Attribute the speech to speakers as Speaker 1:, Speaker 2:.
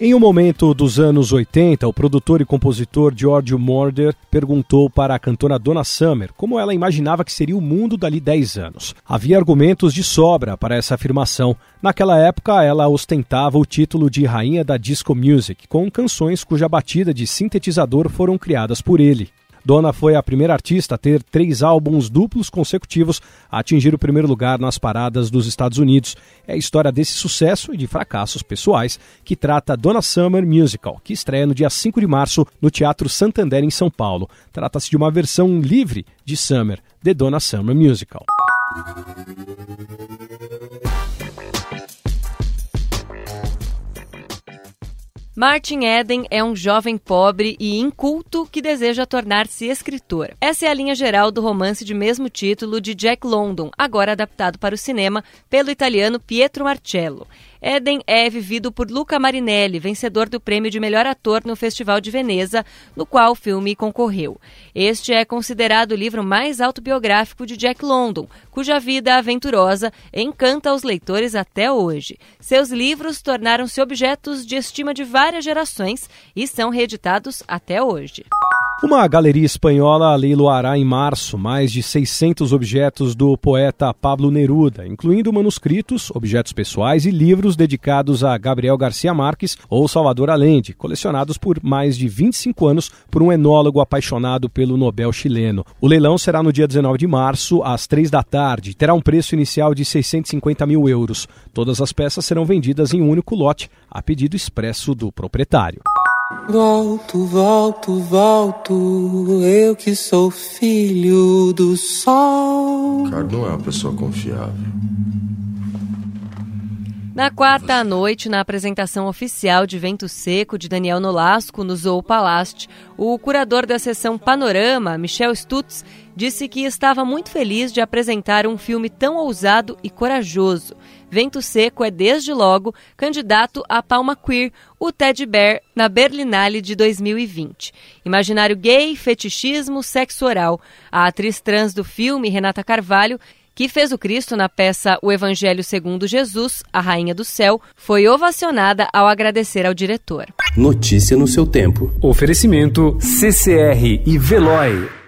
Speaker 1: Em um momento dos anos 80, o produtor e compositor George Moroder perguntou para a cantora Donna Summer como ela imaginava que seria o mundo dali 10 anos. Havia argumentos de sobra para essa afirmação. Naquela época, ela ostentava o título de rainha da disco music, com canções cuja batida de sintetizador foram criadas por ele. Donna foi a primeira artista a ter três álbuns duplos consecutivos a atingir o primeiro lugar nas paradas dos Estados Unidos. É a história desse sucesso e de fracassos pessoais que trata Donna Summer Musical, que estreia no dia 5 de março no Teatro Santander, em São Paulo. Trata-se de uma versão livre de Summer, The Donna Summer Musical.
Speaker 2: Martin Eden é um jovem pobre e inculto que deseja tornar-se escritor. Essa é a linha geral do romance de mesmo título de Jack London, agora adaptado para o cinema pelo italiano Pietro Marcello. Eden é vivido por Luca Marinelli, vencedor do prêmio de melhor ator no Festival de Veneza, no qual o filme concorreu. Este é considerado o livro mais autobiográfico de Jack London, cuja vida aventurosa encanta os leitores até hoje. Seus livros tornaram-se objetos de estima de várias gerações e são reeditados até hoje.
Speaker 1: Uma galeria espanhola leiloará em março mais de 600 objetos do poeta Pablo Neruda, incluindo manuscritos, objetos pessoais e livros dedicados a Gabriel Garcia Marques ou Salvador Allende, colecionados por mais de 25 anos por um enólogo apaixonado pelo Nobel chileno. O leilão será no dia 19 de março, às 3 da tarde, terá um preço inicial de 650 mil euros. Todas as peças serão vendidas em um único lote, a pedido expresso do proprietário.
Speaker 3: Volto, volto, volto, eu que sou filho do sol.
Speaker 4: Ricardo não é uma pessoa confiável.
Speaker 2: Na quarta à noite, na apresentação oficial de Vento Seco de Daniel Nolasco no Zoo Palast, o curador da sessão Panorama, Michel Stutz, disse que estava muito feliz de apresentar um filme tão ousado e corajoso. Vento Seco é, desde logo, candidato à Palma Queer, o Ted Bear, na Berlinale de 2020. Imaginário gay, fetichismo, sexo oral. A atriz trans do filme, Renata Carvalho, que fez o Cristo na peça O Evangelho segundo Jesus, a Rainha do Céu, foi ovacionada ao agradecer ao diretor.
Speaker 5: Notícia no seu tempo.
Speaker 6: Oferecimento CCR e Veloy.